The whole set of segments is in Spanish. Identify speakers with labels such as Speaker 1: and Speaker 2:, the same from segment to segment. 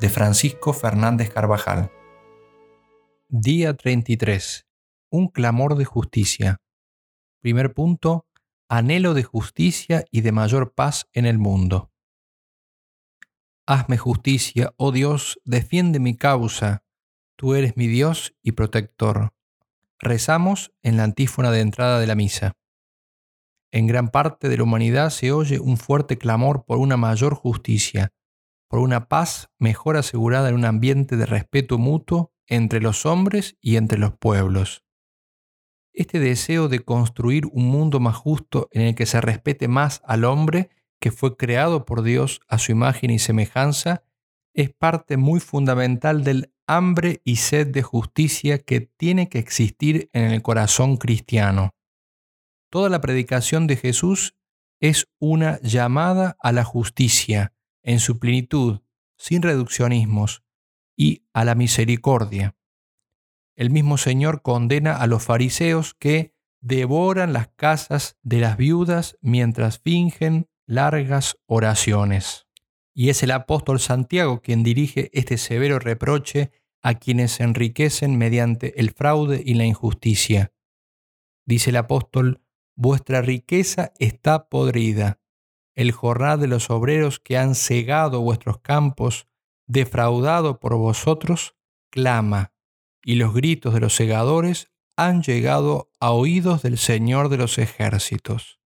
Speaker 1: de Francisco Fernández Carvajal. Día 33. Un clamor de justicia. Primer punto. Anhelo de justicia y de mayor paz en el mundo. Hazme justicia, oh Dios, defiende mi causa. Tú eres mi Dios y protector. Rezamos en la antífona de entrada de la misa. En gran parte de la humanidad se oye un fuerte clamor por una mayor justicia, por una paz mejor asegurada en un ambiente de respeto mutuo entre los hombres y entre los pueblos. Este deseo de construir un mundo más justo en el que se respete más al hombre que fue creado por Dios a su imagen y semejanza es parte muy fundamental del hambre y sed de justicia que tiene que existir en el corazón cristiano. Toda la predicación de Jesús es una llamada a la justicia, en su plenitud, sin reduccionismos, y a la misericordia. El mismo Señor condena a los fariseos que devoran las casas de las viudas mientras fingen largas oraciones. Y es el apóstol Santiago quien dirige este severo reproche a quienes se enriquecen mediante el fraude y la injusticia. Dice el apóstol, vuestra riqueza está podrida el jornal de los obreros que han cegado vuestros campos, defraudado por vosotros, clama, y los gritos de los segadores han llegado a oídos del Señor de los ejércitos.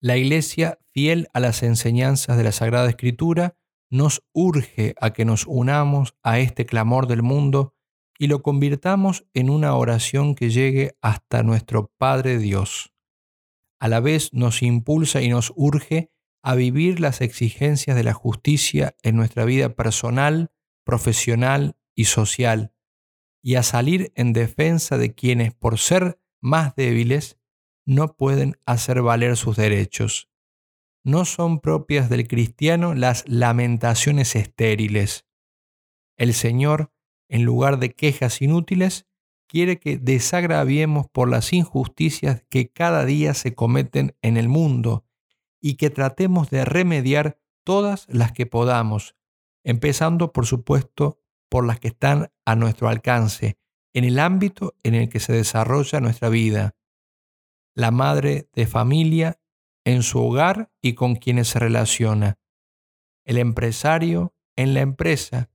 Speaker 1: La Iglesia, fiel a las enseñanzas de la Sagrada Escritura, nos urge a que nos unamos a este clamor del mundo y lo convirtamos en una oración que llegue hasta nuestro Padre Dios. A la vez nos impulsa y nos urge a vivir las exigencias de la justicia en nuestra vida personal, profesional y social, y a salir en defensa de quienes, por ser más débiles, no pueden hacer valer sus derechos. No son propias del cristiano las lamentaciones estériles. El Señor, en lugar de quejas inútiles, quiere que desagraviemos por las injusticias que cada día se cometen en el mundo y que tratemos de remediar todas las que podamos, empezando por supuesto por las que están a nuestro alcance, en el ámbito en el que se desarrolla nuestra vida. La madre de familia en su hogar y con quienes se relaciona. El empresario en la empresa.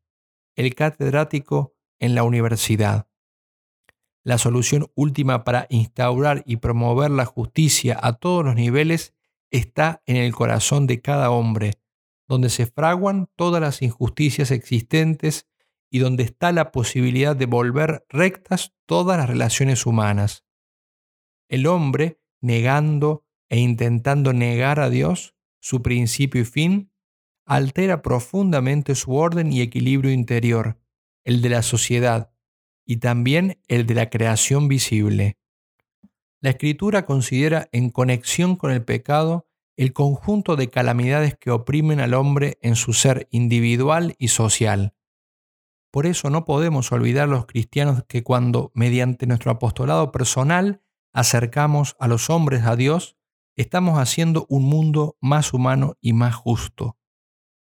Speaker 1: El catedrático en la universidad. La solución última para instaurar y promover la justicia a todos los niveles está en el corazón de cada hombre, donde se fraguan todas las injusticias existentes y donde está la posibilidad de volver rectas todas las relaciones humanas. El hombre, negando e intentando negar a Dios, su principio y fin, altera profundamente su orden y equilibrio interior, el de la sociedad y también el de la creación visible. La escritura considera en conexión con el pecado el conjunto de calamidades que oprimen al hombre en su ser individual y social. Por eso no podemos olvidar los cristianos que cuando, mediante nuestro apostolado personal, acercamos a los hombres a Dios, estamos haciendo un mundo más humano y más justo.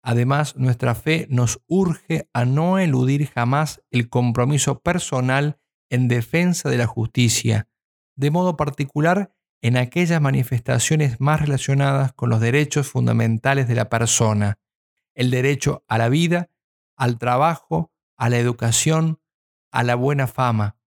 Speaker 1: Además, nuestra fe nos urge a no eludir jamás el compromiso personal en defensa de la justicia, de modo particular en aquellas manifestaciones más relacionadas con los derechos fundamentales de la persona, el derecho a la vida, al trabajo, a la educación, a la buena fama.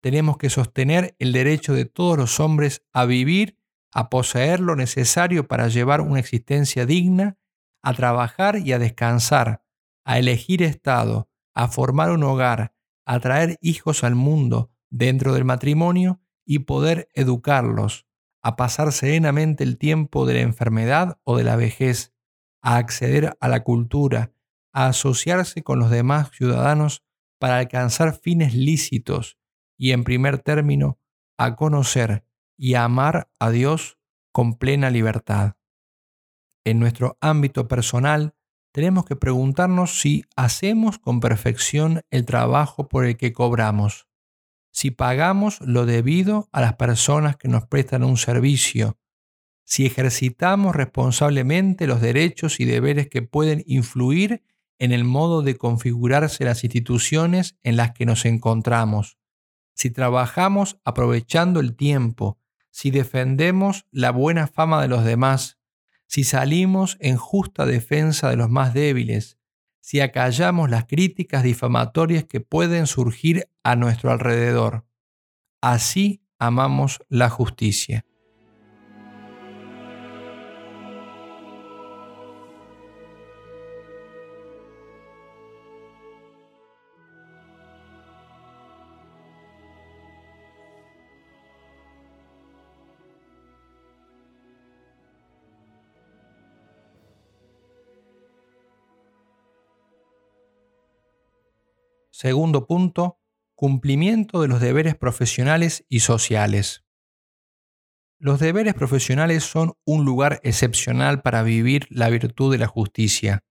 Speaker 1: Tenemos que sostener el derecho de todos los hombres a vivir, a poseer lo necesario para llevar una existencia digna, a trabajar y a descansar, a elegir estado, a formar un hogar, a traer hijos al mundo dentro del matrimonio y poder educarlos, a pasar serenamente el tiempo de la enfermedad o de la vejez, a acceder a la cultura, a asociarse con los demás ciudadanos para alcanzar fines lícitos y, en primer término, a conocer y a amar a Dios con plena libertad. En nuestro ámbito personal, tenemos que preguntarnos si hacemos con perfección el trabajo por el que cobramos, si pagamos lo debido a las personas que nos prestan un servicio, si ejercitamos responsablemente los derechos y deberes que pueden influir en el modo de configurarse las instituciones en las que nos encontramos, si trabajamos aprovechando el tiempo, si defendemos la buena fama de los demás, si salimos en justa defensa de los más débiles, si acallamos las críticas difamatorias que pueden surgir a nuestro alrededor. Así amamos la justicia. Segundo punto, cumplimiento de los deberes profesionales y sociales. Los deberes profesionales son un lugar excepcional para vivir la virtud de la justicia.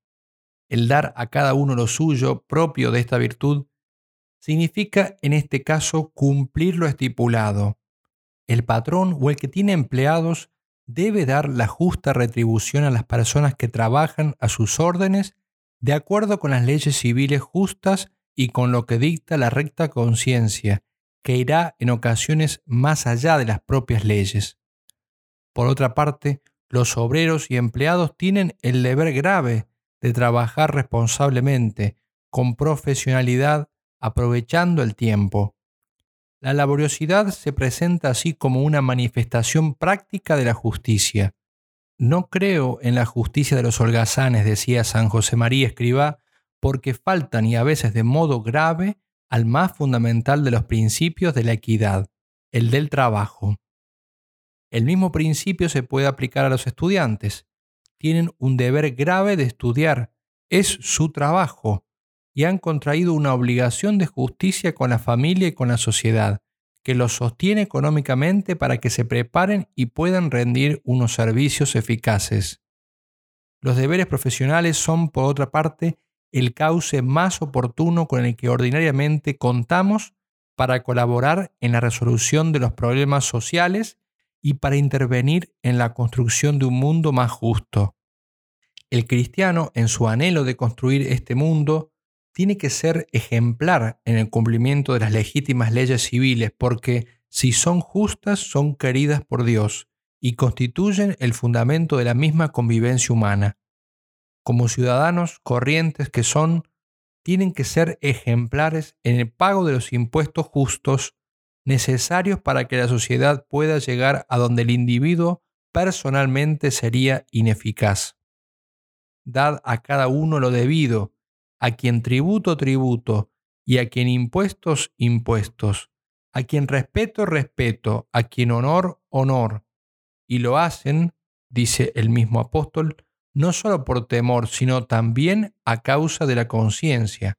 Speaker 1: El dar a cada uno lo suyo propio de esta virtud significa en este caso cumplir lo estipulado. El patrón o el que tiene empleados debe dar la justa retribución a las personas que trabajan a sus órdenes de acuerdo con las leyes civiles justas y con lo que dicta la recta conciencia, que irá en ocasiones más allá de las propias leyes. Por otra parte, los obreros y empleados tienen el deber grave de trabajar responsablemente, con profesionalidad, aprovechando el tiempo. La laboriosidad se presenta así como una manifestación práctica de la justicia. No creo en la justicia de los holgazanes, decía San José María Escribá, porque faltan y a veces de modo grave al más fundamental de los principios de la equidad, el del trabajo. El mismo principio se puede aplicar a los estudiantes. Tienen un deber grave de estudiar, es su trabajo, y han contraído una obligación de justicia con la familia y con la sociedad, que los sostiene económicamente para que se preparen y puedan rendir unos servicios eficaces. Los deberes profesionales son, por otra parte, el cauce más oportuno con el que ordinariamente contamos para colaborar en la resolución de los problemas sociales y para intervenir en la construcción de un mundo más justo. El cristiano, en su anhelo de construir este mundo, tiene que ser ejemplar en el cumplimiento de las legítimas leyes civiles porque, si son justas, son queridas por Dios y constituyen el fundamento de la misma convivencia humana como ciudadanos corrientes que son, tienen que ser ejemplares en el pago de los impuestos justos necesarios para que la sociedad pueda llegar a donde el individuo personalmente sería ineficaz. Dad a cada uno lo debido, a quien tributo tributo, y a quien impuestos impuestos, a quien respeto respeto, a quien honor honor. Y lo hacen, dice el mismo apóstol, no solo por temor, sino también a causa de la conciencia.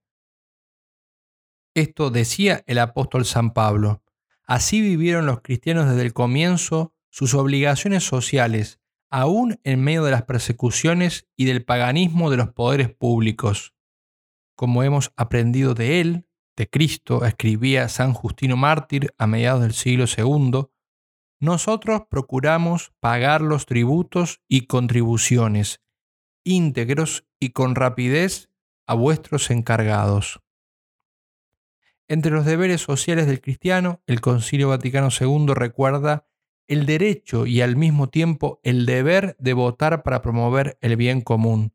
Speaker 1: Esto decía el apóstol San Pablo. Así vivieron los cristianos desde el comienzo sus obligaciones sociales, aún en medio de las persecuciones y del paganismo de los poderes públicos. como hemos aprendido de Él, de Cristo, escribía San Justino Mártir a mediados del siglo II, nosotros procuramos pagar los tributos y contribuciones íntegros y con rapidez a vuestros encargados. Entre los deberes sociales del cristiano, el Concilio Vaticano II recuerda el derecho y al mismo tiempo el deber de votar para promover el bien común.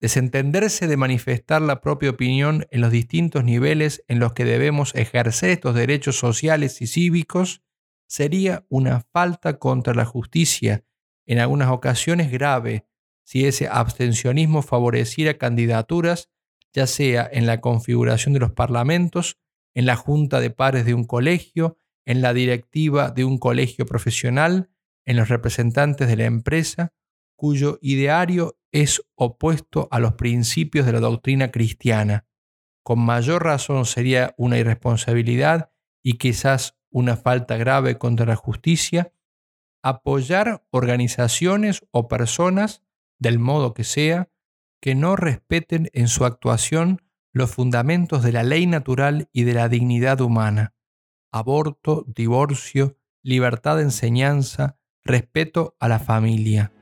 Speaker 1: Desentenderse de manifestar la propia opinión en los distintos niveles en los que debemos ejercer estos derechos sociales y cívicos sería una falta contra la justicia, en algunas ocasiones grave, si ese abstencionismo favoreciera candidaturas, ya sea en la configuración de los parlamentos, en la junta de pares de un colegio, en la directiva de un colegio profesional, en los representantes de la empresa, cuyo ideario es opuesto a los principios de la doctrina cristiana. Con mayor razón sería una irresponsabilidad y quizás una falta grave contra la justicia apoyar organizaciones o personas, del modo que sea, que no respeten en su actuación los fundamentos de la ley natural y de la dignidad humana aborto, divorcio, libertad de enseñanza, respeto a la familia.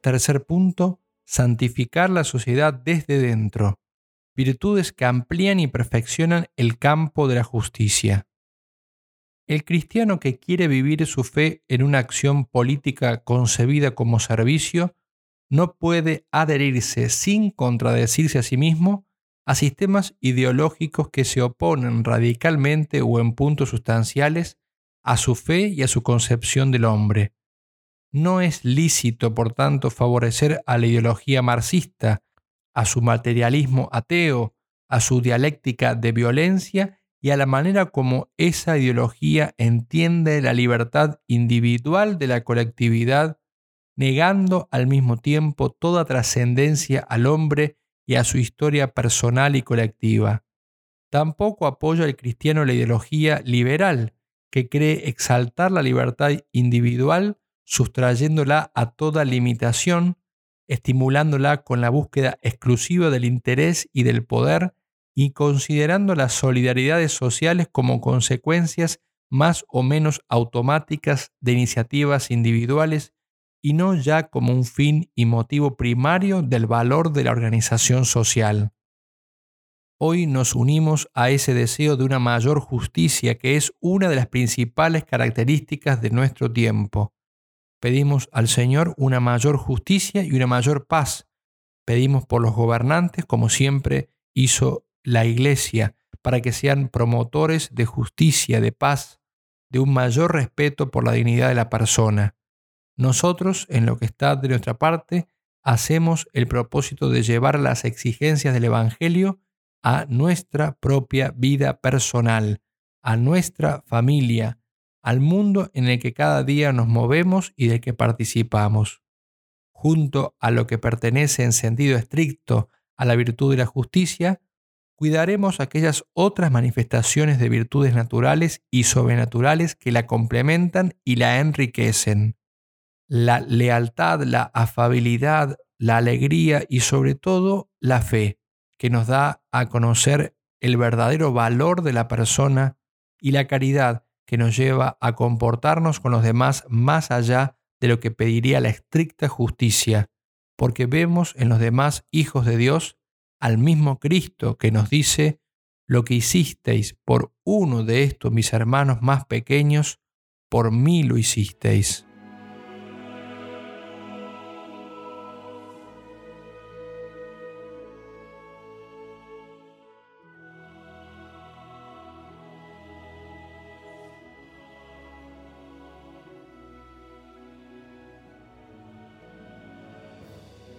Speaker 1: Tercer punto, santificar la sociedad desde dentro. Virtudes que amplían y perfeccionan el campo de la justicia. El cristiano que quiere vivir su fe en una acción política concebida como servicio no puede adherirse sin contradecirse a sí mismo a sistemas ideológicos que se oponen radicalmente o en puntos sustanciales a su fe y a su concepción del hombre. No es lícito, por tanto, favorecer a la ideología marxista, a su materialismo ateo, a su dialéctica de violencia y a la manera como esa ideología entiende la libertad individual de la colectividad, negando al mismo tiempo toda trascendencia al hombre y a su historia personal y colectiva. Tampoco apoya el cristiano la ideología liberal, que cree exaltar la libertad individual sustrayéndola a toda limitación, estimulándola con la búsqueda exclusiva del interés y del poder y considerando las solidaridades sociales como consecuencias más o menos automáticas de iniciativas individuales y no ya como un fin y motivo primario del valor de la organización social. Hoy nos unimos a ese deseo de una mayor justicia que es una de las principales características de nuestro tiempo. Pedimos al Señor una mayor justicia y una mayor paz. Pedimos por los gobernantes, como siempre hizo la Iglesia, para que sean promotores de justicia, de paz, de un mayor respeto por la dignidad de la persona. Nosotros, en lo que está de nuestra parte, hacemos el propósito de llevar las exigencias del Evangelio a nuestra propia vida personal, a nuestra familia, al mundo en el que cada día nos movemos y del que participamos. Junto a lo que pertenece en sentido estricto a la virtud de la justicia, cuidaremos aquellas otras manifestaciones de virtudes naturales y sobrenaturales que la complementan y la enriquecen. La lealtad, la afabilidad, la alegría y sobre todo la fe, que nos da a conocer el verdadero valor de la persona, y la caridad, que nos lleva a comportarnos con los demás más allá de lo que pediría la estricta justicia, porque vemos en los demás hijos de Dios al mismo Cristo que nos dice, lo que hicisteis por uno de estos mis hermanos más pequeños, por mí lo hicisteis.